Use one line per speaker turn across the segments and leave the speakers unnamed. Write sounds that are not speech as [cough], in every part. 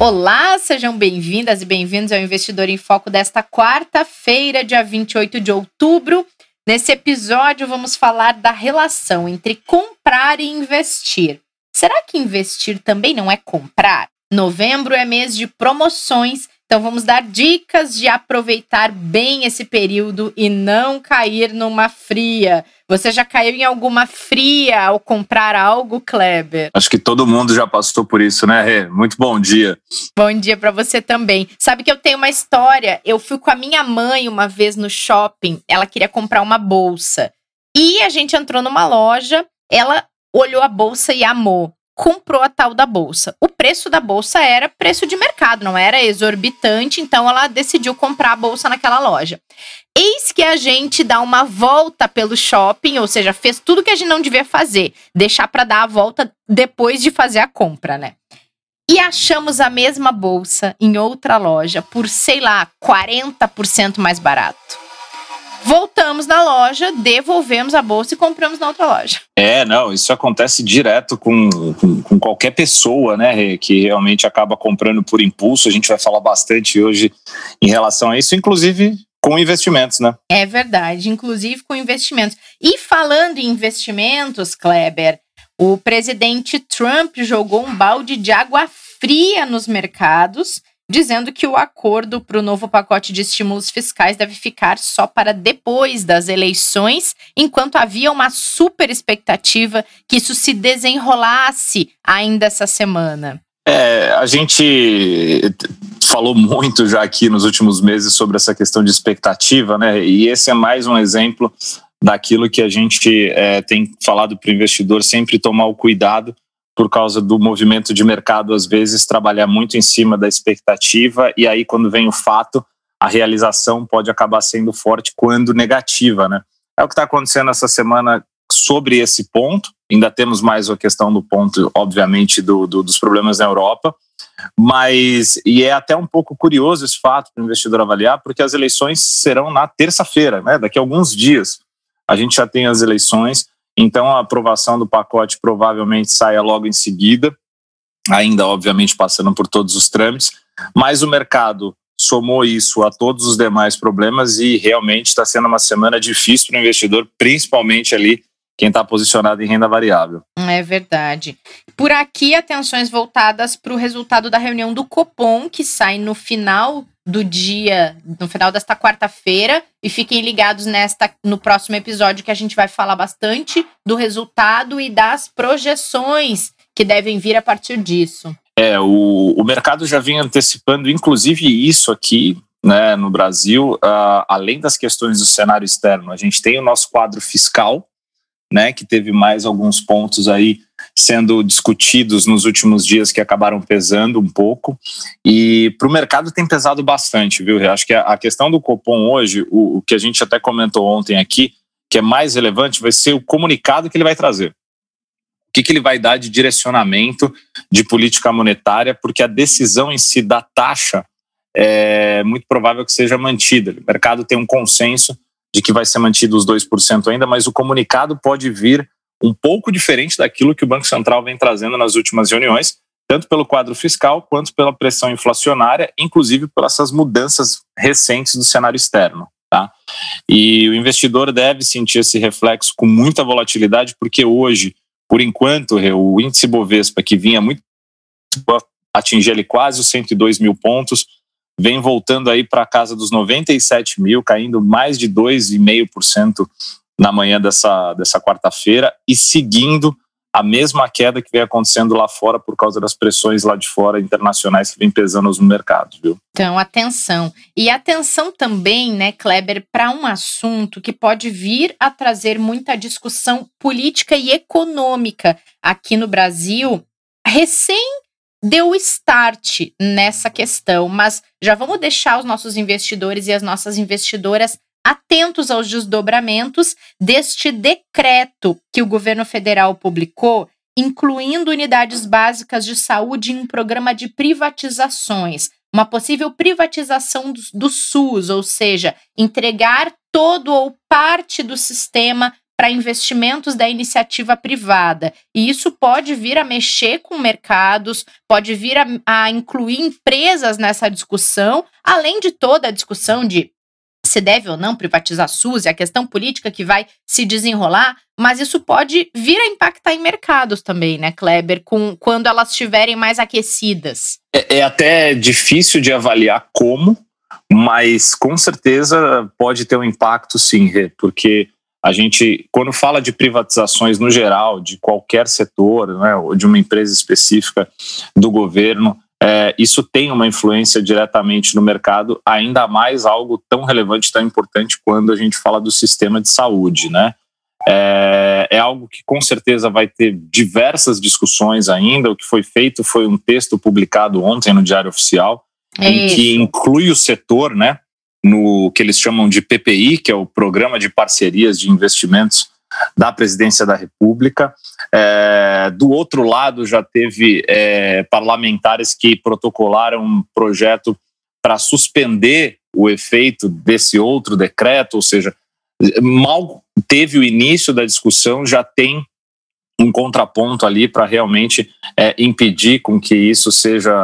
Olá, sejam bem-vindas e bem-vindos ao Investidor em Foco desta quarta-feira, dia 28 de outubro. Nesse episódio, vamos falar da relação entre comprar e investir. Será que investir também não é comprar? Novembro é mês de promoções então vamos dar dicas de aproveitar bem esse período e não cair numa fria. Você já caiu em alguma fria ao comprar algo, Kleber?
Acho que todo mundo já passou por isso, né, Rê? Muito bom dia.
Bom dia para você também. Sabe que eu tenho uma história. Eu fui com a minha mãe uma vez no shopping. Ela queria comprar uma bolsa. E a gente entrou numa loja. Ela olhou a bolsa e amou comprou a tal da bolsa. O preço da bolsa era preço de mercado, não era exorbitante, então ela decidiu comprar a bolsa naquela loja. Eis que a gente dá uma volta pelo shopping, ou seja, fez tudo que a gente não devia fazer, deixar para dar a volta depois de fazer a compra, né? E achamos a mesma bolsa em outra loja por, sei lá, 40% mais barato. Voltamos na loja, devolvemos a bolsa e compramos na outra loja.
É, não, isso acontece direto com, com, com, qualquer pessoa, né, que realmente acaba comprando por impulso. A gente vai falar bastante hoje em relação a isso, inclusive com investimentos, né?
É verdade, inclusive com investimentos. E falando em investimentos, Kleber, o presidente Trump jogou um balde de água fria nos mercados dizendo que o acordo para o novo pacote de estímulos fiscais deve ficar só para depois das eleições, enquanto havia uma super expectativa que isso se desenrolasse ainda essa semana.
É, a gente falou muito já aqui nos últimos meses sobre essa questão de expectativa, né? E esse é mais um exemplo daquilo que a gente é, tem falado para o investidor sempre tomar o cuidado por causa do movimento de mercado, às vezes, trabalhar muito em cima da expectativa, e aí, quando vem o fato, a realização pode acabar sendo forte quando negativa, né? É o que está acontecendo essa semana sobre esse ponto. Ainda temos mais a questão do ponto, obviamente, do, do, dos problemas na Europa, mas e é até um pouco curioso esse fato para o investidor avaliar, porque as eleições serão na terça-feira, né? Daqui a alguns dias a gente já tem as eleições. Então, a aprovação do pacote provavelmente saia logo em seguida, ainda, obviamente, passando por todos os trâmites, mas o mercado somou isso a todos os demais problemas e realmente está sendo uma semana difícil para o investidor, principalmente ali quem está posicionado em renda variável.
É verdade. Por aqui, atenções voltadas para o resultado da reunião do Copom, que sai no final do dia, no final desta quarta-feira, e fiquem ligados nesta no próximo episódio que a gente vai falar bastante do resultado e das projeções que devem vir a partir disso.
É, o, o mercado já vinha antecipando, inclusive isso aqui, né, no Brasil, uh, além das questões do cenário externo, a gente tem o nosso quadro fiscal, né, que teve mais alguns pontos aí sendo discutidos nos últimos dias que acabaram pesando um pouco. E para o mercado tem pesado bastante, viu? Eu acho que a questão do Copom hoje, o, o, que a gente até comentou ontem aqui, que é mais relevante, vai ser o comunicado que ele vai trazer. O que, que ele vai dar de direcionamento de política monetária, porque a decisão em si da taxa é muito provável que seja mantida. O mercado tem um consenso de que vai ser mantido os 2% ainda, mas o comunicado pode vir um pouco diferente daquilo que o Banco Central vem trazendo nas últimas reuniões, tanto pelo quadro fiscal quanto pela pressão inflacionária, inclusive pelas essas mudanças recentes do cenário externo. Tá? E o investidor deve sentir esse reflexo com muita volatilidade, porque hoje, por enquanto, o índice Bovespa, que vinha muito atingir ali quase os 102 mil pontos, vem voltando aí para a casa dos 97 mil, caindo mais de 2,5% na manhã dessa, dessa quarta-feira e seguindo a mesma queda que vem acontecendo lá fora por causa das pressões lá de fora internacionais que vem pesando no mercados, viu?
Então, atenção. E atenção também, né, Kleber, para um assunto que pode vir a trazer muita discussão política e econômica aqui no Brasil, recém deu start nessa questão, mas já vamos deixar os nossos investidores e as nossas investidoras atentos aos desdobramentos deste decreto que o governo federal publicou, incluindo unidades básicas de saúde em um programa de privatizações, uma possível privatização do, do SUS, ou seja, entregar todo ou parte do sistema para investimentos da iniciativa privada. E isso pode vir a mexer com mercados, pode vir a, a incluir empresas nessa discussão, além de toda a discussão de se deve ou não privatizar a SUS e a questão política que vai se desenrolar, mas isso pode vir a impactar em mercados também, né, Kleber, com, quando elas estiverem mais aquecidas.
É, é até difícil de avaliar como, mas com certeza pode ter um impacto sim, porque a gente, quando fala de privatizações no geral, de qualquer setor, né, ou de uma empresa específica do governo, é, isso tem uma influência diretamente no mercado, ainda mais algo tão relevante, tão importante quando a gente fala do sistema de saúde, né? É, é, algo que com certeza vai ter diversas discussões ainda. O que foi feito foi um texto publicado ontem no Diário Oficial, é em que inclui o setor, né? no que eles chamam de PPI, que é o Programa de Parcerias de Investimentos da Presidência da República. É, do outro lado, já teve é, parlamentares que protocolaram um projeto para suspender o efeito desse outro decreto, ou seja, mal teve o início da discussão, já tem um contraponto ali para realmente é, impedir com que isso seja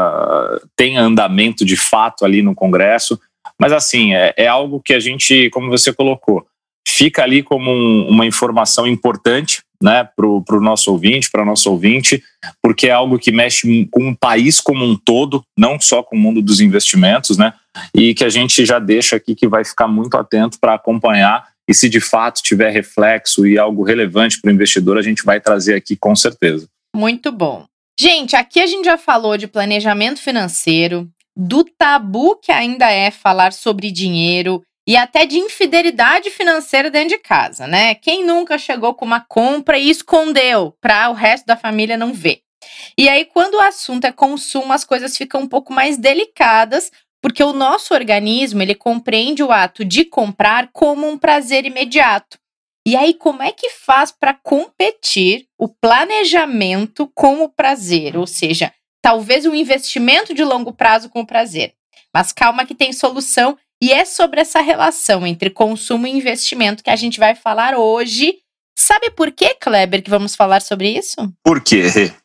tenha andamento de fato ali no Congresso. Mas assim, é, é algo que a gente, como você colocou, fica ali como um, uma informação importante né, para o nosso ouvinte, para nosso ouvinte, porque é algo que mexe com o país como um todo, não só com o mundo dos investimentos, né, e que a gente já deixa aqui que vai ficar muito atento para acompanhar e se de fato tiver reflexo e algo relevante para o investidor, a gente vai trazer aqui com certeza.
Muito bom. Gente, aqui a gente já falou de planejamento financeiro, do tabu que ainda é falar sobre dinheiro e até de infidelidade financeira dentro de casa, né? Quem nunca chegou com uma compra e escondeu para o resto da família não ver? E aí, quando o assunto é consumo, as coisas ficam um pouco mais delicadas, porque o nosso organismo ele compreende o ato de comprar como um prazer imediato. E aí, como é que faz para competir o planejamento com o prazer? Ou seja, talvez um investimento de longo prazo com o prazer. Mas calma que tem solução e é sobre essa relação entre consumo e investimento que a gente vai falar hoje. Sabe por quê, Kleber, que vamos falar sobre isso?
Por quê?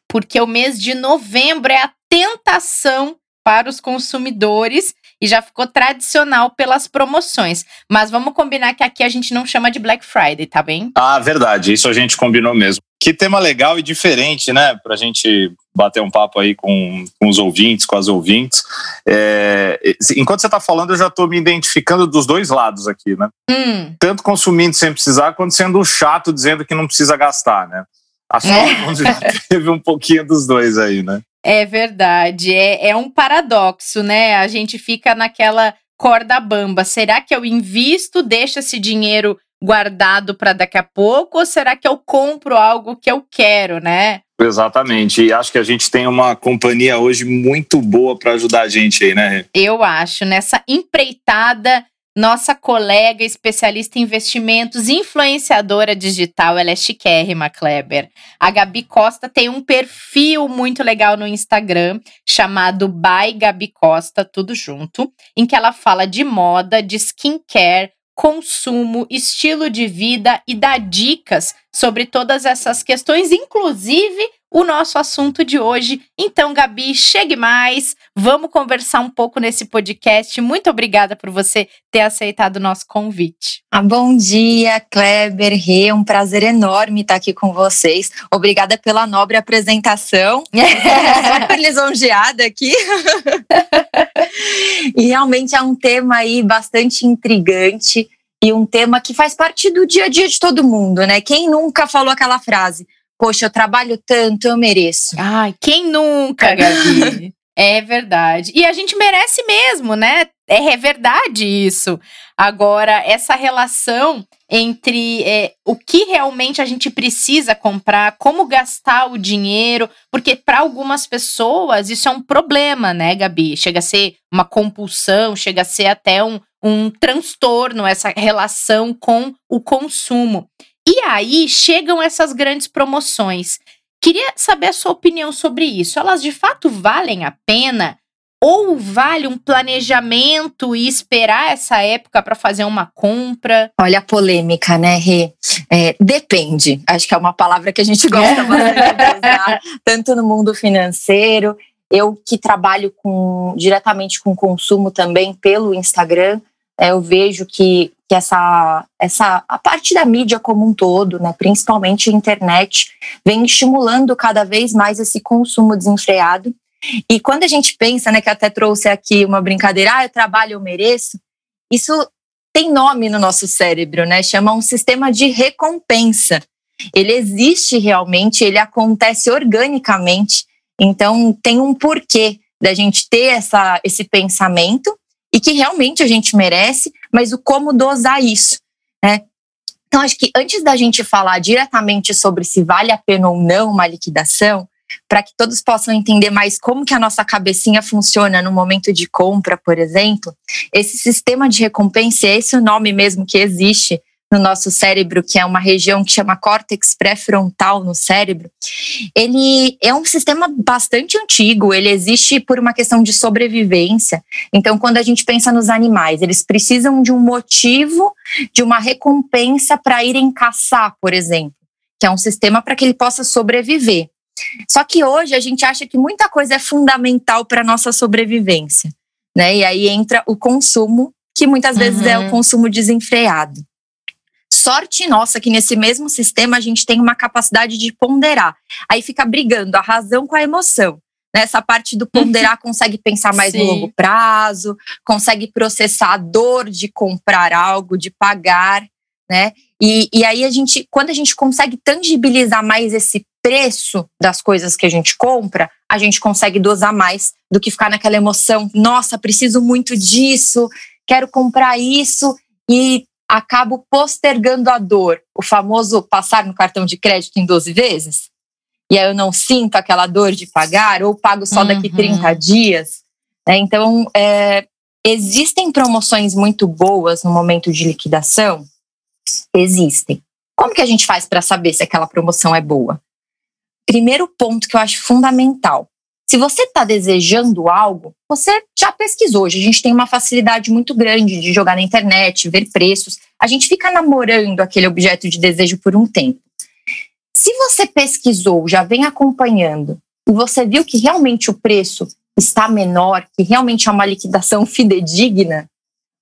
Porque o mês de novembro é a tentação para os consumidores e já ficou tradicional pelas promoções. Mas vamos combinar que aqui a gente não chama de Black Friday, tá bem?
Ah, verdade. Isso a gente combinou mesmo. Que tema legal e diferente, né? Pra gente bater um papo aí com, com os ouvintes, com as ouvintes. É, enquanto você está falando, eu já estou me identificando dos dois lados aqui, né?
Hum.
Tanto consumindo sem precisar, quanto sendo chato dizendo que não precisa gastar, né? Acho que é. já teve um pouquinho dos dois aí, né?
É verdade. É, é um paradoxo, né? A gente fica naquela corda bamba. Será que eu invisto, deixo esse dinheiro guardado para daqui a pouco ou será que eu compro algo que eu quero, né?
Exatamente. E acho que a gente tem uma companhia hoje muito boa para ajudar a gente aí, né?
Eu acho. Nessa empreitada, nossa colega especialista em investimentos, influenciadora digital, ela é chiquérrima, Kleber. A Gabi Costa tem um perfil muito legal no Instagram chamado By Gabi Costa, tudo junto, em que ela fala de moda, de skincare, consumo, estilo de vida e dá dicas sobre todas essas questões, inclusive o nosso assunto de hoje. Então, Gabi, chegue mais, vamos conversar um pouco nesse podcast. Muito obrigada por você ter aceitado o nosso convite.
Ah, bom dia, Kleber, Rê, um prazer enorme estar aqui com vocês. Obrigada pela nobre apresentação. [laughs] Super lisonjeada aqui. [laughs] e realmente é um tema aí bastante intrigante e um tema que faz parte do dia a dia de todo mundo, né? Quem nunca falou aquela frase? Poxa, eu trabalho tanto, eu mereço.
Ai, quem nunca, Gabi? [laughs] É verdade. E a gente merece mesmo, né? É, é verdade isso. Agora, essa relação entre é, o que realmente a gente precisa comprar, como gastar o dinheiro, porque para algumas pessoas isso é um problema, né, Gabi? Chega a ser uma compulsão, chega a ser até um, um transtorno essa relação com o consumo. E aí chegam essas grandes promoções. Queria saber a sua opinião sobre isso. Elas de fato valem a pena? Ou vale um planejamento e esperar essa época para fazer uma compra?
Olha a polêmica, né, Rê? É, depende. Acho que é uma palavra que a gente gosta [laughs] bastante de usar, tanto no mundo financeiro. Eu que trabalho com, diretamente com consumo também pelo Instagram, eu vejo que, que essa, essa a parte da mídia como um todo, né, principalmente a internet, vem estimulando cada vez mais esse consumo desenfreado. E quando a gente pensa, né, que até trouxe aqui uma brincadeira, ah, eu trabalho, eu mereço, isso tem nome no nosso cérebro, né? Chama um sistema de recompensa. Ele existe realmente, ele acontece organicamente. Então tem um porquê da gente ter essa, esse pensamento e que realmente a gente merece, mas o como dosar isso, né? Então, acho que antes da gente falar diretamente sobre se vale a pena ou não uma liquidação, para que todos possam entender mais como que a nossa cabecinha funciona no momento de compra, por exemplo, esse sistema de recompensa, é esse o nome mesmo que existe no nosso cérebro, que é uma região que chama córtex pré-frontal no cérebro, ele é um sistema bastante antigo, ele existe por uma questão de sobrevivência. Então, quando a gente pensa nos animais, eles precisam de um motivo, de uma recompensa para irem caçar, por exemplo, que é um sistema para que ele possa sobreviver. Só que hoje a gente acha que muita coisa é fundamental para a nossa sobrevivência, né? E aí entra o consumo, que muitas vezes uhum. é o uhum. consumo desenfreado. Sorte nossa que nesse mesmo sistema a gente tem uma capacidade de ponderar. Aí fica brigando a razão com a emoção. Nessa né? parte do ponderar [laughs] consegue pensar mais Sim. no longo prazo, consegue processar a dor de comprar algo, de pagar, né? E, e aí a gente, quando a gente consegue tangibilizar mais esse preço das coisas que a gente compra, a gente consegue dosar mais do que ficar naquela emoção, nossa, preciso muito disso, quero comprar isso e acabo postergando a dor, o famoso passar no cartão de crédito em 12 vezes. E aí eu não sinto aquela dor de pagar, ou pago só daqui uhum. 30 dias. Né? Então, é, existem promoções muito boas no momento de liquidação? Existem. Como que a gente faz para saber se aquela promoção é boa? Primeiro ponto que eu acho fundamental: se você está desejando algo, você já pesquisou. Hoje a gente tem uma facilidade muito grande de jogar na internet, ver preços. A gente fica namorando aquele objeto de desejo por um tempo. Se você pesquisou, já vem acompanhando, e você viu que realmente o preço está menor, que realmente é uma liquidação [laughs] fidedigna,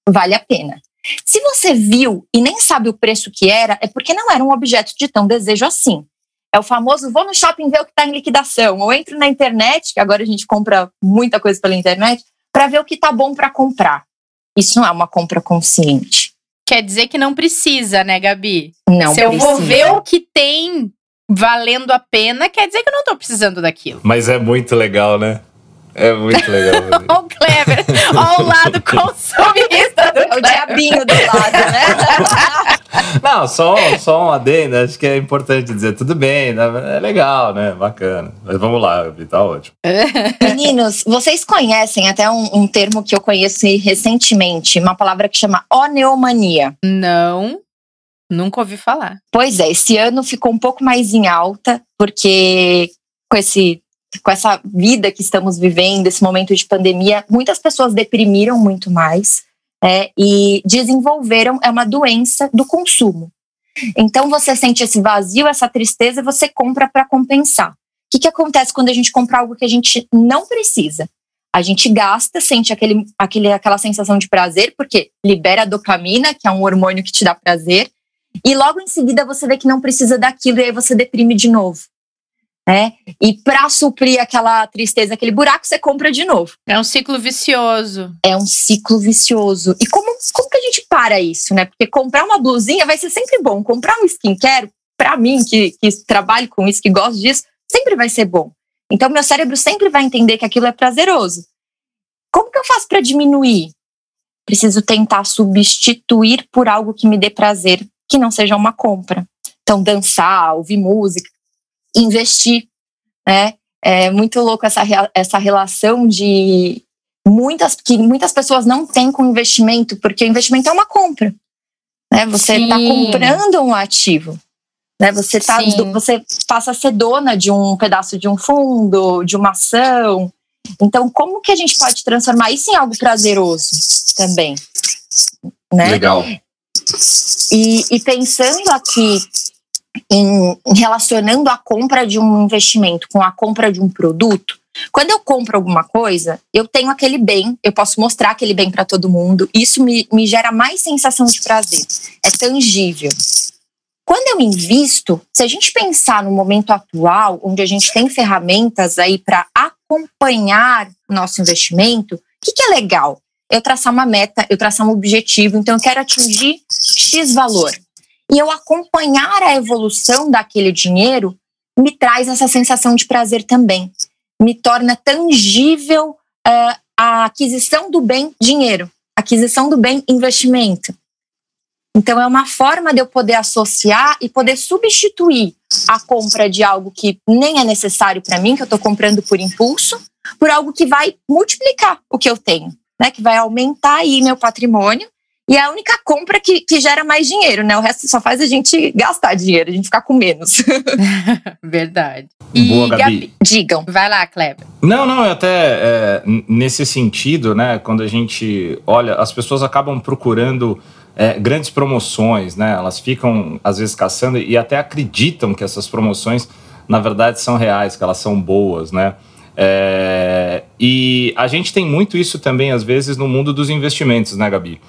vale a pena. Se você viu e nem sabe o preço que era, é porque não era um objeto de tão desejo assim. É o famoso vou no shopping ver o que está em liquidação, ou entro na internet, que agora a gente compra muita coisa pela internet, para ver o que está bom para comprar. Isso não é uma compra consciente.
Quer dizer que não precisa, né, Gabi?
Não
Se
precisa.
eu vou ver o que tem valendo a pena, quer dizer que eu não estou precisando daquilo.
Mas é muito legal, né? É muito legal. [laughs]
Olha o Kleber. Olha o lado consumista do
o diabinho do lado, né? [laughs]
Não, só, só um adendo, acho que é importante dizer, tudo bem, né? é legal, né? Bacana. Mas vamos lá, tá ótimo. [laughs]
Meninos, vocês conhecem até um, um termo que eu conheci recentemente, uma palavra que chama oneomania.
Não. Nunca ouvi falar.
Pois é, esse ano ficou um pouco mais em alta, porque com esse com essa vida que estamos vivendo, esse momento de pandemia, muitas pessoas deprimiram muito mais é, e desenvolveram é uma doença do consumo. Então você sente esse vazio, essa tristeza, você compra para compensar. O que, que acontece quando a gente compra algo que a gente não precisa? A gente gasta, sente aquele, aquele, aquela sensação de prazer, porque libera a dopamina, que é um hormônio que te dá prazer, e logo em seguida você vê que não precisa daquilo e aí você deprime de novo né? E para suprir aquela tristeza, aquele buraco, você compra de novo.
É um ciclo vicioso.
É um ciclo vicioso. E como, como que a gente para isso, né? Porque comprar uma blusinha vai ser sempre bom. Comprar um skincare, para mim, que, que trabalho com isso, que gosto disso, sempre vai ser bom. Então, meu cérebro sempre vai entender que aquilo é prazeroso. Como que eu faço para diminuir? Preciso tentar substituir por algo que me dê prazer, que não seja uma compra. Então, dançar, ouvir música, investir, né? É muito louco essa, essa relação de muitas que muitas pessoas não têm com investimento, porque o investimento é uma compra. Né? Você está comprando um ativo. Né? Você, tá, você passa a ser dona de um pedaço de um fundo, de uma ação. Então, como que a gente pode transformar isso em algo prazeroso também? Né?
Legal.
E, e pensando aqui em, relacionando a compra de um investimento com a compra de um produto, quando eu compro alguma coisa, eu tenho aquele bem, eu posso mostrar aquele bem para todo mundo, isso me, me gera mais sensação de prazer, é tangível. Quando eu invisto, se a gente pensar no momento atual, onde a gente tem ferramentas aí para acompanhar o nosso investimento, o que, que é legal? Eu traçar uma meta, eu traçar um objetivo, então eu quero atingir X valor e eu acompanhar a evolução daquele dinheiro me traz essa sensação de prazer também. Me torna tangível uh, a aquisição do bem dinheiro, aquisição do bem investimento. Então, é uma forma de eu poder associar e poder substituir a compra de algo que nem é necessário para mim, que eu estou comprando por impulso, por algo que vai multiplicar o que eu tenho, né? Que vai aumentar aí meu patrimônio e é a única compra que, que gera mais dinheiro, né? O resto só faz a gente gastar dinheiro, a gente ficar com menos. [laughs]
Verdade.
E Boa, Gabi. Gabi.
Digam.
Vai lá, Kleber.
Não, não, até é, nesse sentido, né? Quando a gente olha, as pessoas acabam procurando é, grandes promoções, né? Elas ficam, às vezes, caçando e até acreditam que essas promoções, na verdade, são reais, que elas são boas, né? É, e a gente tem muito isso também, às vezes, no mundo dos investimentos, né, Gabi?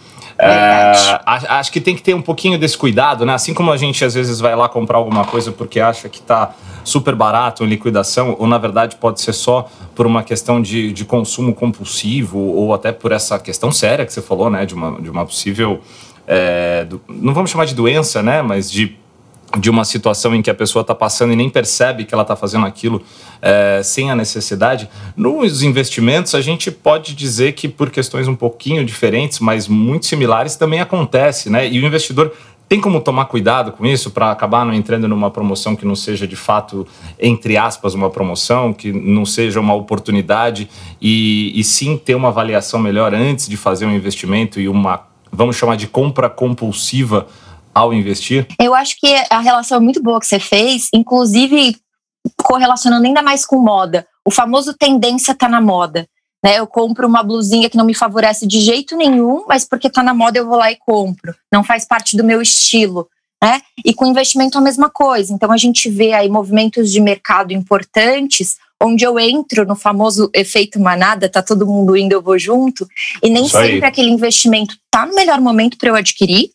É, acho que tem que ter um pouquinho desse cuidado, né? Assim como a gente às vezes vai lá comprar alguma coisa porque acha que está super barato em liquidação, ou na verdade pode ser só por uma questão de, de consumo compulsivo, ou até por essa questão séria que você falou, né? De uma, de uma possível. É, do, não vamos chamar de doença, né? Mas de de uma situação em que a pessoa está passando e nem percebe que ela está fazendo aquilo é, sem a necessidade. Nos investimentos, a gente pode dizer que por questões um pouquinho diferentes, mas muito similares, também acontece, né? E o investidor tem como tomar cuidado com isso para acabar não entrando numa promoção que não seja de fato, entre aspas, uma promoção, que não seja uma oportunidade e, e sim ter uma avaliação melhor antes de fazer um investimento e uma, vamos chamar de compra compulsiva ao investir?
Eu acho que a relação é muito boa que você fez, inclusive correlacionando ainda mais com moda. O famoso tendência tá na moda. Né, eu compro uma blusinha que não me favorece de jeito nenhum, mas porque tá na moda eu vou lá e compro. Não faz parte do meu estilo. Né? E com investimento a mesma coisa. Então a gente vê aí movimentos de mercado importantes, onde eu entro no famoso efeito manada, tá todo mundo indo, eu vou junto, e nem Isso sempre aí. aquele investimento tá no melhor momento para eu adquirir,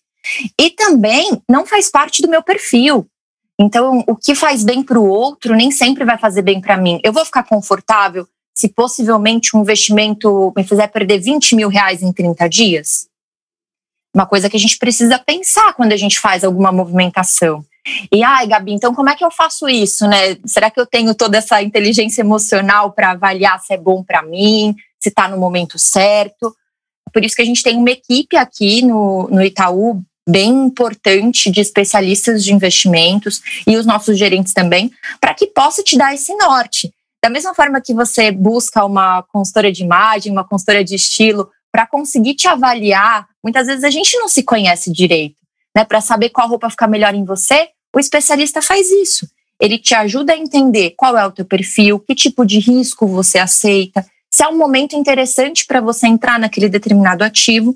e também não faz parte do meu perfil. Então, o que faz bem para o outro nem sempre vai fazer bem para mim. Eu vou ficar confortável se possivelmente um investimento me fizer perder 20 mil reais em 30 dias? Uma coisa que a gente precisa pensar quando a gente faz alguma movimentação. E ai, Gabi, então como é que eu faço isso, né? Será que eu tenho toda essa inteligência emocional para avaliar se é bom para mim, se está no momento certo? Por isso que a gente tem uma equipe aqui no, no Itaú bem importante de especialistas de investimentos e os nossos gerentes também, para que possa te dar esse norte. Da mesma forma que você busca uma consultora de imagem, uma consultora de estilo, para conseguir te avaliar, muitas vezes a gente não se conhece direito, né? Para saber qual roupa fica melhor em você, o especialista faz isso. Ele te ajuda a entender qual é o teu perfil, que tipo de risco você aceita, se é um momento interessante para você entrar naquele determinado ativo.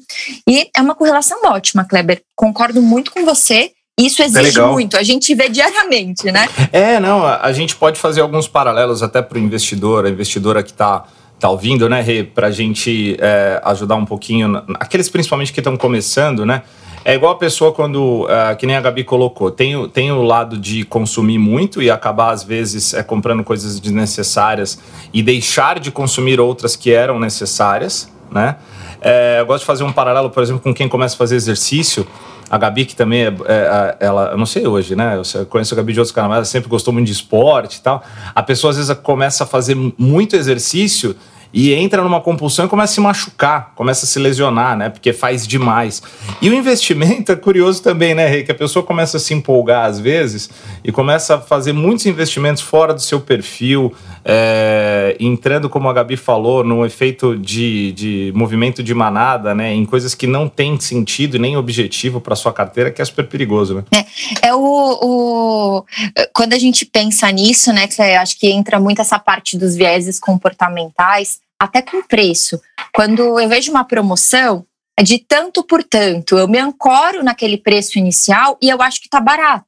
E é uma correlação ótima, Kleber. Concordo muito com você. Isso exige é muito, a gente vê diariamente, né?
É, não, a gente pode fazer alguns paralelos até para o investidor, a investidora que está tá ouvindo, né, Rê, para a gente é, ajudar um pouquinho, aqueles principalmente que estão começando, né? É igual a pessoa quando, uh, que nem a Gabi colocou, tem, o, tem o lado de consumir muito e acabar, às vezes, é, comprando coisas desnecessárias e deixar de consumir outras que eram necessárias, né? É, eu gosto de fazer um paralelo, por exemplo, com quem começa a fazer exercício. A Gabi, que também é, é ela, eu não sei hoje, né? Eu conheço a Gabi de outros canais, ela sempre gostou muito de esporte e tal. A pessoa às vezes começa a fazer muito exercício e entra numa compulsão e começa a se machucar, começa a se lesionar, né? Porque faz demais. E o investimento [laughs] é curioso também, né, Rei? Que a pessoa começa a se empolgar às vezes e começa a fazer muitos investimentos fora do seu perfil, é, entrando, como a Gabi falou, no efeito de, de movimento de manada, né? Em coisas que não têm sentido nem objetivo para sua carteira, que é super perigoso, né?
É, é o, o, Quando a gente pensa nisso, né, que acho que entra muito essa parte dos vieses comportamentais até com preço. Quando eu vejo uma promoção, é de tanto por tanto, eu me ancoro naquele preço inicial e eu acho que está barato.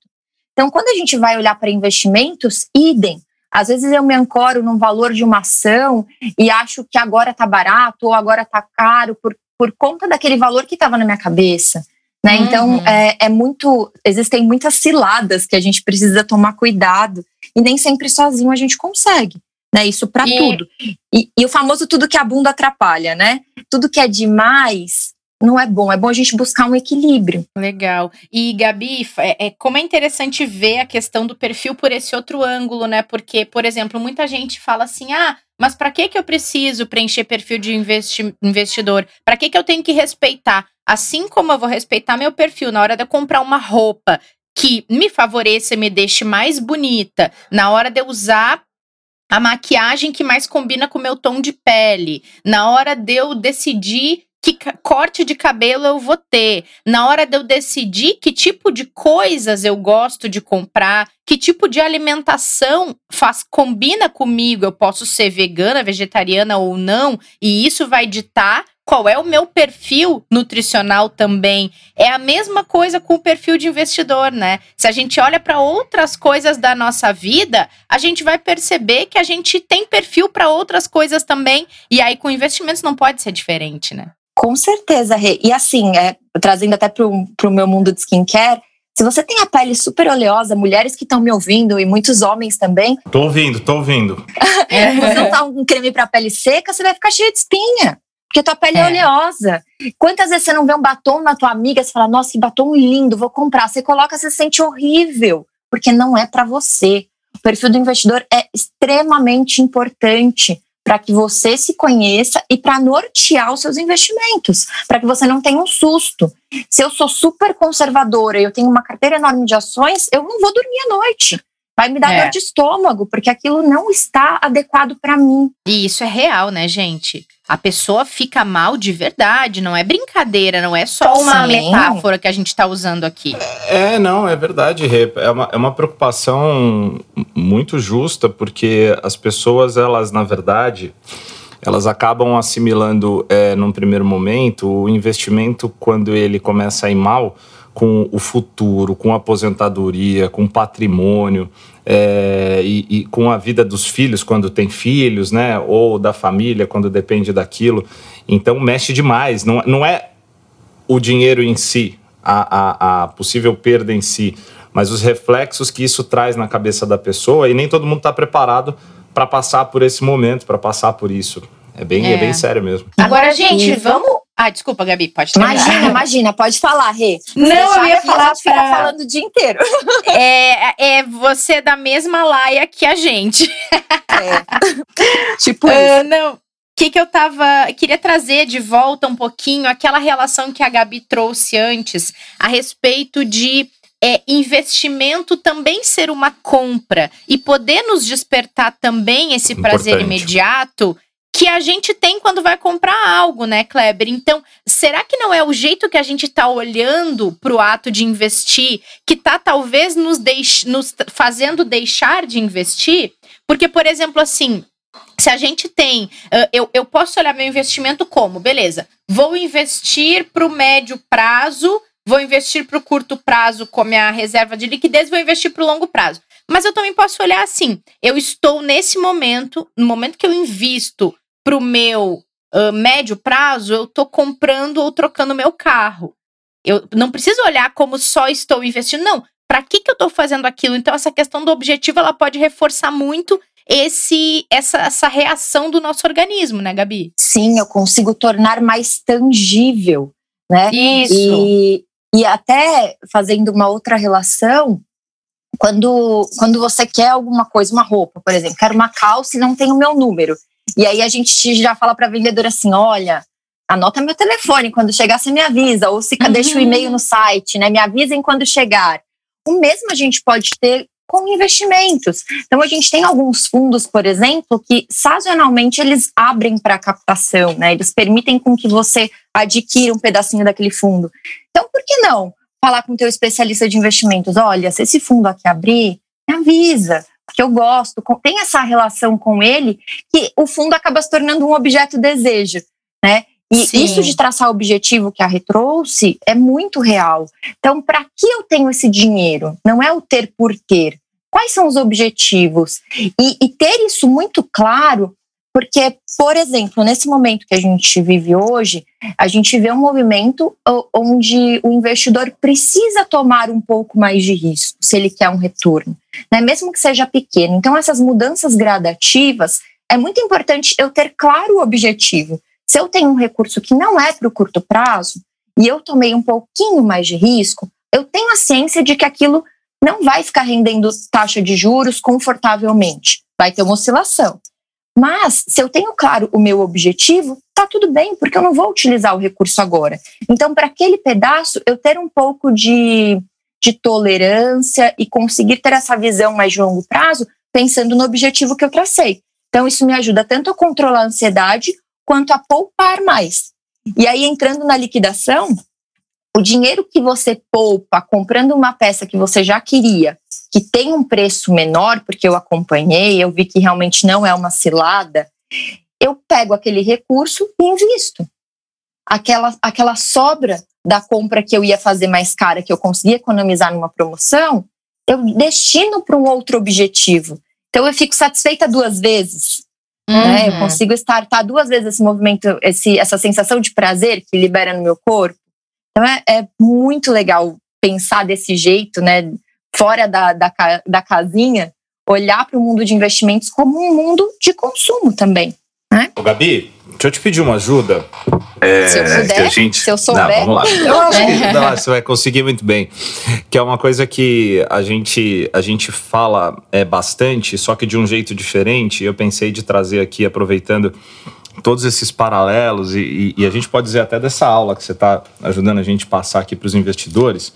Então, quando a gente vai olhar para investimentos, idem. Às vezes eu me ancoro num valor de uma ação e acho que agora está barato ou agora está caro por, por conta daquele valor que estava na minha cabeça. Né? Uhum. Então, é, é muito. Existem muitas ciladas que a gente precisa tomar cuidado e nem sempre sozinho a gente consegue né? Isso para tudo. E, e, o famoso tudo que a bunda atrapalha, né? Tudo que é demais não é bom. É bom a gente buscar um equilíbrio.
Legal. E Gabi, é, é, como é interessante ver a questão do perfil por esse outro ângulo, né? Porque, por exemplo, muita gente fala assim, ah. Mas para que que eu preciso preencher perfil de investi investidor? Para que que eu tenho que respeitar? Assim como eu vou respeitar meu perfil na hora de eu comprar uma roupa que me favoreça e me deixe mais bonita, na hora de eu usar a maquiagem que mais combina com o meu tom de pele, na hora de eu decidir que corte de cabelo eu vou ter, na hora de eu decidir que tipo de coisas eu gosto de comprar, que tipo de alimentação faz combina comigo, eu posso ser vegana, vegetariana ou não, e isso vai ditar qual é o meu perfil nutricional também. É a mesma coisa com o perfil de investidor, né? Se a gente olha para outras coisas da nossa vida, a gente vai perceber que a gente tem perfil para outras coisas também. E aí com investimentos não pode ser diferente, né?
Com certeza, Rê. E assim, é, trazendo até para o meu mundo de skincare, se você tem a pele super oleosa, mulheres que estão me ouvindo e muitos homens também.
Tô ouvindo, tô ouvindo. [laughs] [laughs]
você não tá um creme para pele seca, você vai ficar cheia de espinha. Porque tua pele é. é. oleosa. Quantas vezes você não vê um batom na tua amiga, você fala, nossa, que batom lindo, vou comprar. Você coloca, você se sente horrível, porque não é para você. O perfil do investidor é extremamente importante para que você se conheça e para nortear os seus investimentos, para que você não tenha um susto. Se eu sou super conservadora e eu tenho uma carteira enorme de ações, eu não vou dormir à noite vai me dar é. dor de estômago, porque aquilo não está adequado para mim.
E isso é real, né, gente? A pessoa fica mal de verdade, não é brincadeira, não é só uma Sim. metáfora que a gente está usando aqui.
É, não, é verdade, Rê. É uma, é uma preocupação muito justa, porque as pessoas, elas, na verdade, elas acabam assimilando, é, num primeiro momento, o investimento, quando ele começa a ir mal, com o futuro, com a aposentadoria, com patrimônio é, e, e, com a vida dos filhos quando tem filhos, né? Ou da família quando depende daquilo. Então mexe demais. Não, não é o dinheiro em si, a, a, a possível perda em si, mas os reflexos que isso traz na cabeça da pessoa e nem todo mundo está preparado para passar por esse momento, para passar por isso. É bem, é. é bem sério mesmo.
Agora, gente, vamos ah, desculpa, Gabi, pode
terminar. Imagina, imagina, pode falar, Rê.
Não, eu ia falar.
Pra... falando o dia inteiro. [laughs]
É, é você da mesma laia que a gente.
É. [laughs] tipo uh,
isso. Não. O que, que eu tava. Queria trazer de volta um pouquinho aquela relação que a Gabi trouxe antes a respeito de é, investimento também ser uma compra e poder nos despertar também esse Importante. prazer imediato que a gente tem quando vai comprar algo, né, Kleber? Então, será que não é o jeito que a gente está olhando para o ato de investir que está talvez nos, deix nos fazendo deixar de investir? Porque, por exemplo, assim, se a gente tem. Eu, eu posso olhar meu investimento como, beleza, vou investir para o médio prazo, vou investir para o curto prazo com a minha reserva de liquidez, vou investir para o longo prazo. Mas eu também posso olhar assim: eu estou nesse momento, no momento que eu invisto para o meu uh, médio prazo, eu estou comprando ou trocando meu carro. Eu não preciso olhar como só estou investindo, não. Para que, que eu estou fazendo aquilo? Então, essa questão do objetivo ela pode reforçar muito esse essa, essa reação do nosso organismo, né, Gabi?
Sim, eu consigo tornar mais tangível, né?
Isso.
E, E até fazendo uma outra relação, quando, quando você quer alguma coisa, uma roupa, por exemplo, quero uma calça e não tem o meu número. E aí a gente já fala para a vendedora assim: olha, anota meu telefone, quando chegar você me avisa, ou se uhum. deixa o e-mail no site, né? Me avisem quando chegar. O mesmo a gente pode ter com investimentos. Então a gente tem alguns fundos, por exemplo, que sazonalmente eles abrem para captação, né? Eles permitem com que você adquira um pedacinho daquele fundo. Então por que não falar com o teu especialista de investimentos? Olha, se esse fundo aqui abrir, me avisa, porque eu gosto, tem essa relação com ele que o fundo acaba se tornando um objeto desejo, né? E Sim. isso de traçar objetivo que a Rê trouxe é muito real. Então, para que eu tenho esse dinheiro? Não é o ter por ter. Quais são os objetivos? E, e ter isso muito claro, porque, por exemplo, nesse momento que a gente vive hoje, a gente vê um movimento onde o investidor precisa tomar um pouco mais de risco se ele quer um retorno, né? mesmo que seja pequeno. Então, essas mudanças gradativas, é muito importante eu ter claro o objetivo. Se eu tenho um recurso que não é para o curto prazo e eu tomei um pouquinho mais de risco, eu tenho a ciência de que aquilo não vai ficar rendendo taxa de juros confortavelmente. Vai ter uma oscilação. Mas, se eu tenho claro o meu objetivo, tá tudo bem, porque eu não vou utilizar o recurso agora. Então, para aquele pedaço, eu ter um pouco de, de tolerância e conseguir ter essa visão mais de longo prazo, pensando no objetivo que eu tracei. Então, isso me ajuda tanto a controlar a ansiedade quanto a poupar mais. E aí, entrando na liquidação, o dinheiro que você poupa comprando uma peça que você já queria, que tem um preço menor, porque eu acompanhei, eu vi que realmente não é uma cilada, eu pego aquele recurso e invisto. Aquela, aquela sobra da compra que eu ia fazer mais cara, que eu conseguia economizar numa promoção, eu destino para um outro objetivo. Então eu fico satisfeita duas vezes. Uhum. Né? Eu uhum. consigo startar duas vezes esse movimento, esse, essa sensação de prazer que libera no meu corpo. Então é, é muito legal pensar desse jeito, né? Fora da, da, da casinha, olhar para o mundo de investimentos como um mundo de consumo também. Né?
Ô, Gabi, deixa eu te pedir uma ajuda.
É, se eu puder, gente... se eu souber.
Não, vamos lá. [laughs] Eu acho que não, você vai conseguir muito bem. Que é uma coisa que a gente, a gente fala é, bastante, só que de um jeito diferente. Eu pensei de trazer aqui, aproveitando todos esses paralelos, e, e, e a gente pode dizer até dessa aula que você está ajudando a gente passar aqui para os investidores,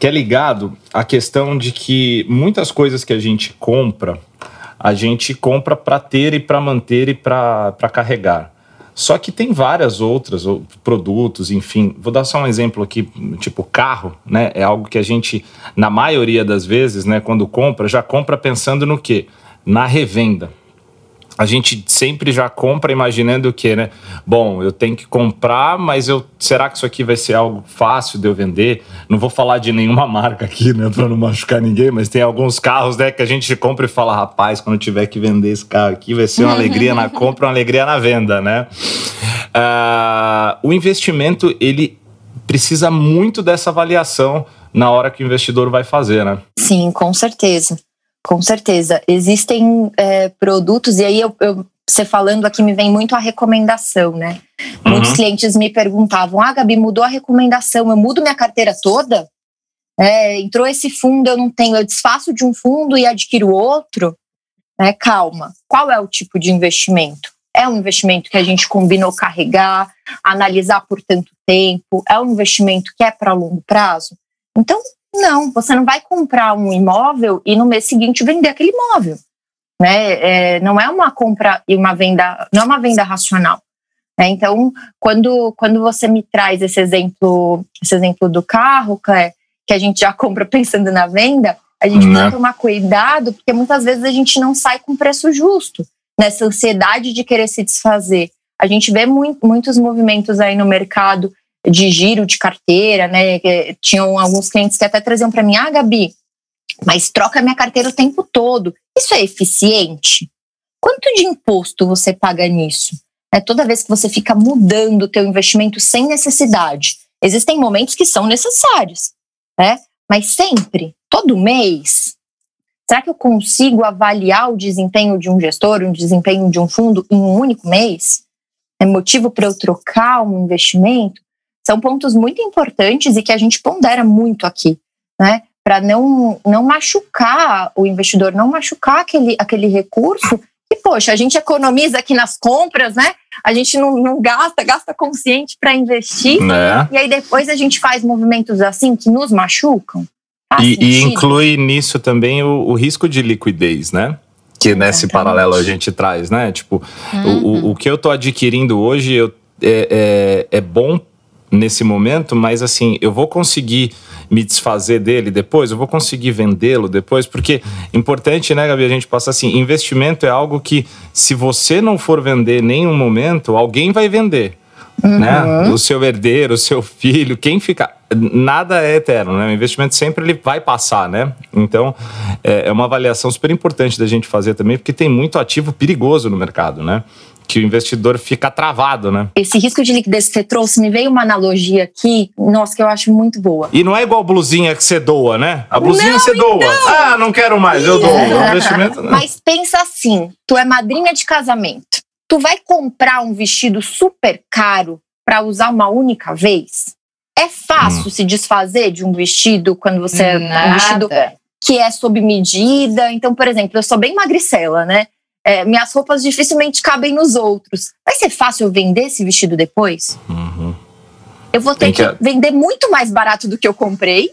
que é ligado à questão de que muitas coisas que a gente compra a gente compra para ter e para manter e para carregar. Só que tem várias outras produtos, enfim. Vou dar só um exemplo aqui, tipo carro, né? É algo que a gente, na maioria das vezes, né, quando compra, já compra pensando no quê? Na revenda a gente sempre já compra imaginando o quê, né? Bom, eu tenho que comprar, mas eu será que isso aqui vai ser algo fácil de eu vender? Não vou falar de nenhuma [laughs] marca aqui, né, para não machucar ninguém, mas tem alguns carros, né, que a gente compra e fala, rapaz, quando tiver que vender esse carro aqui, vai ser uma [laughs] alegria na compra, uma alegria na venda, né? Uh, o investimento ele precisa muito dessa avaliação na hora que o investidor vai fazer, né?
Sim, com certeza. Com certeza. Existem é, produtos, e aí eu, eu, você falando aqui me vem muito a recomendação, né? Uhum. Muitos clientes me perguntavam: Ah, Gabi, mudou a recomendação, eu mudo minha carteira toda? É, entrou esse fundo, eu não tenho, eu desfaço de um fundo e adquiro outro? É, calma, qual é o tipo de investimento? É um investimento que a gente combinou carregar, analisar por tanto tempo? É um investimento que é para longo prazo? Então, não, você não vai comprar um imóvel e no mês seguinte vender aquele imóvel. Né? É, não é uma compra e uma venda, não é uma venda racional. Né? Então, quando, quando você me traz esse exemplo, esse exemplo do carro, que, é, que a gente já compra [laughs] pensando na venda, a gente precisa tomar cuidado, porque muitas vezes a gente não sai com preço justo, nessa ansiedade de querer se desfazer. A gente vê muito, muitos movimentos aí no mercado de giro de carteira, né? Tinham alguns clientes que até traziam para mim, ah, Gabi, mas troca minha carteira o tempo todo. Isso é eficiente? Quanto de imposto você paga nisso? É toda vez que você fica mudando o teu investimento sem necessidade. Existem momentos que são necessários, né? Mas sempre, todo mês, será que eu consigo avaliar o desempenho de um gestor, o desempenho de um fundo em um único mês? É motivo para eu trocar um investimento? São pontos muito importantes e que a gente pondera muito aqui, né? Para não, não machucar o investidor, não machucar aquele, aquele recurso que, poxa, a gente economiza aqui nas compras, né? A gente não, não gasta, gasta consciente para investir.
Né?
E aí depois a gente faz movimentos assim que nos machucam. Faz
E, e inclui nisso também o, o risco de liquidez, né? Que nesse
Exatamente.
paralelo a gente traz, né? Tipo, o-
Uhum.
o, o que eu tô adquirindo hoje eu, é, é, é bom nesse momento, mas assim, eu vou conseguir me desfazer dele depois, eu vou conseguir vendê-lo depois, porque importante, né, Gabi, a gente passa assim, investimento é algo que se você não for vender em nenhum momento, alguém vai vender. Né? O seu herdeiro, o seu filho, quem fica. Nada é eterno, né? O investimento sempre ele vai passar, né? Então é, é uma avaliação super importante da gente fazer também, porque tem muito ativo perigoso no mercado, né? Que o investidor fica travado, né?
Esse risco de liquidez que você trouxe, me veio uma analogia aqui, nossa, que eu acho muito boa.
E não é igual blusinha que você doa, né? A blusinha você doa. Ah, não quero mais, eu dou. O investimento. Não.
Mas pensa assim: tu é madrinha de casamento. Tu vai comprar um vestido super caro para usar uma única vez? É fácil se desfazer de um vestido quando você é um vestido
Nada.
que é sob medida. Então, por exemplo, eu sou bem magricela, né? É, minhas roupas dificilmente cabem nos outros. Vai ser fácil eu vender esse vestido depois?
Uhum.
Eu vou ter que,
que-
vender muito mais barato do que eu comprei,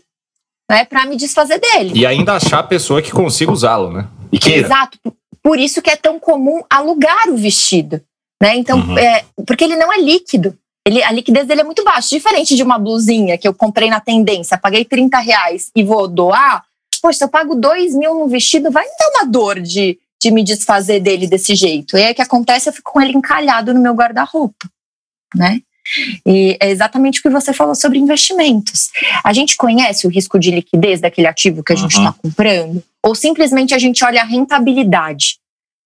né? Para me desfazer dele.
E ainda achar a pessoa que consiga usá-lo, né? E queira.
Exato. Por isso que é tão comum alugar o vestido, né? Então,
Uhum.
é, porque ele não é líquido. Ele, a liquidez dele é muito baixa. Diferente de uma blusinha que eu comprei na tendência, paguei 30 reais e vou doar. Poxa, se eu pago 2 mil no vestido, vai me dar uma dor de, de me desfazer dele desse jeito. E aí o que acontece? Eu fico com ele encalhado no meu guarda-roupa, né? E é exatamente o que você falou sobre investimentos. A gente conhece o risco de liquidez daquele ativo que a gente
Uhum.
está comprando? Ou simplesmente a gente olha a rentabilidade?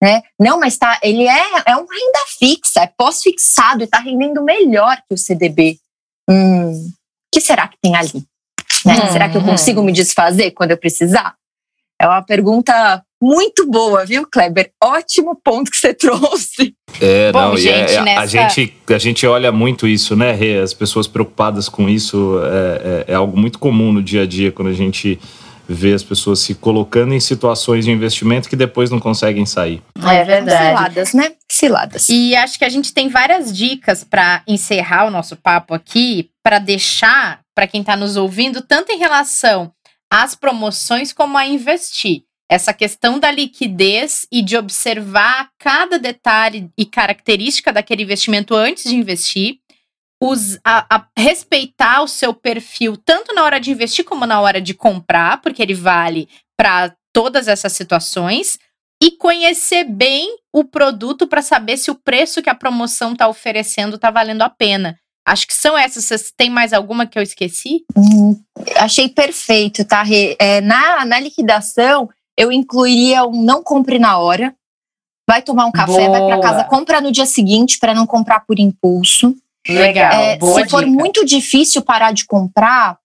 Né? Não, mas tá, ele é, é uma renda fixa, é pós-fixado e está rendendo melhor que o CDB. Hum, o que será que tem ali? Né?
Hum.
Será que eu consigo me desfazer quando eu precisar? É uma pergunta muito boa, viu, Kleber? Ótimo ponto que você [laughs] trouxe.
É,
Bom,
não, e é-
gente,
é- a,
nessa-
gente, a gente olha muito isso, né, Rê? As pessoas preocupadas com isso é, é- é algo muito comum no dia a dia, quando a gente vê as pessoas se colocando em situações de investimento que depois não conseguem sair.
É verdade.
Ciladas, né? Ciladas.
E acho que a gente tem várias dicas para encerrar o nosso papo aqui, para deixar para quem está nos ouvindo, tanto em relação às promoções como a investir. Essa questão da liquidez e de observar cada detalhe e característica daquele investimento antes de investir. Us- a- a respeitar o seu perfil, tanto na hora de investir como na hora de comprar, porque ele vale para todas essas situações e conhecer bem o produto para saber se o preço que a promoção está oferecendo está valendo a pena. Acho que são essas. Vocês têm mais alguma que eu esqueci?
Hum, achei perfeito, tá? É, na, na liquidação, eu incluiria um não compre na hora. Vai tomar um café, vai
Boa.
para casa, compra no dia seguinte para não comprar por impulso.
Legal.
É,
boa
se for
dica.
muito difícil parar de comprar,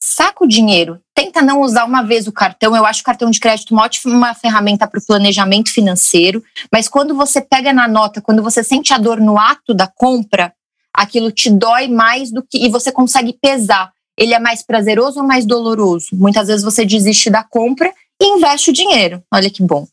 saca o dinheiro. Tenta não usar uma vez o cartão. Eu acho o cartão de crédito uma ótima ferramenta para o planejamento financeiro. Mas quando você pega na nota, quando você sente a dor no ato da compra, aquilo te dói mais do que. E você consegue pesar. Ele é mais prazeroso ou mais doloroso? Muitas vezes você desiste da compra e investe o dinheiro. Olha que bom.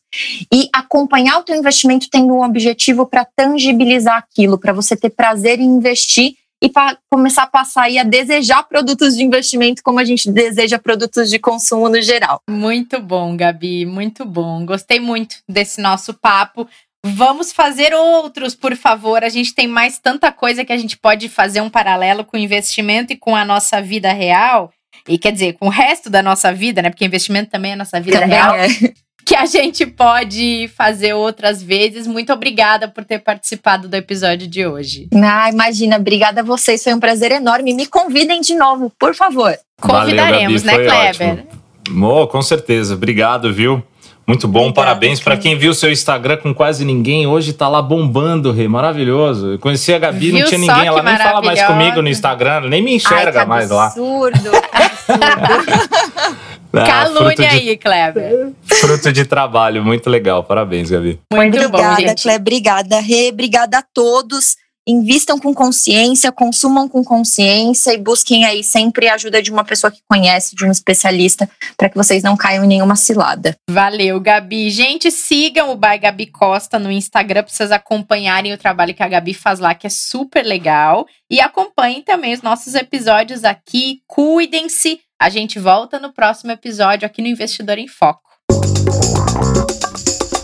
E acompanhar o teu investimento tendo um objetivo para tangibilizar aquilo, para você ter prazer em investir e para começar a passar aí a desejar produtos de investimento como a gente deseja produtos de consumo no geral.
Muito bom, Gabi, muito bom. Gostei muito desse nosso papo. Vamos fazer outros, por favor. A gente tem mais tanta coisa que a gente pode fazer um paralelo com o investimento e com a nossa vida real. E quer dizer, com o resto da nossa vida, né? Porque investimento também é a nossa vida
Também
real.
é. [laughs]
Que a gente pode fazer outras vezes. Muito obrigada por ter participado do episódio de hoje.
Ah, imagina, obrigada a vocês, foi um prazer enorme. Me convidem de novo, por favor.
Convidaremos,
Valeu, Gabi,
né, Kleber?
ótimo. Oh, com certeza. Obrigado, viu? Muito bom,
Obrigada,
parabéns para quem viu seu Instagram com quase ninguém. Hoje tá lá bombando, Rê, maravilhoso. Eu conheci a Gabi, não
Viu
tinha
só
ninguém, ela nem fala mais comigo no Instagram, nem me enxerga
Ai, que
mais lá.
absurdo. [laughs] [laughs]
Calúnia
Ah, de,
aí, Kleber.
fruto de trabalho, muito legal. Parabéns, Gabi.
Muito bom,
obrigada,
gente.
Clé, obrigada, Rê, obrigada a todos. Invistam com consciência, consumam com consciência e busquem aí sempre a ajuda de uma pessoa que conhece, de um especialista, para que vocês não caiam em nenhuma cilada.
Valeu, Gabi. Gente, sigam o By Gabi Costa no Instagram para vocês acompanharem o trabalho que a Gabi faz lá, que é super legal. E acompanhem também os nossos episódios aqui. Cuidem-se. A gente volta no próximo episódio aqui no Investidor em Foco.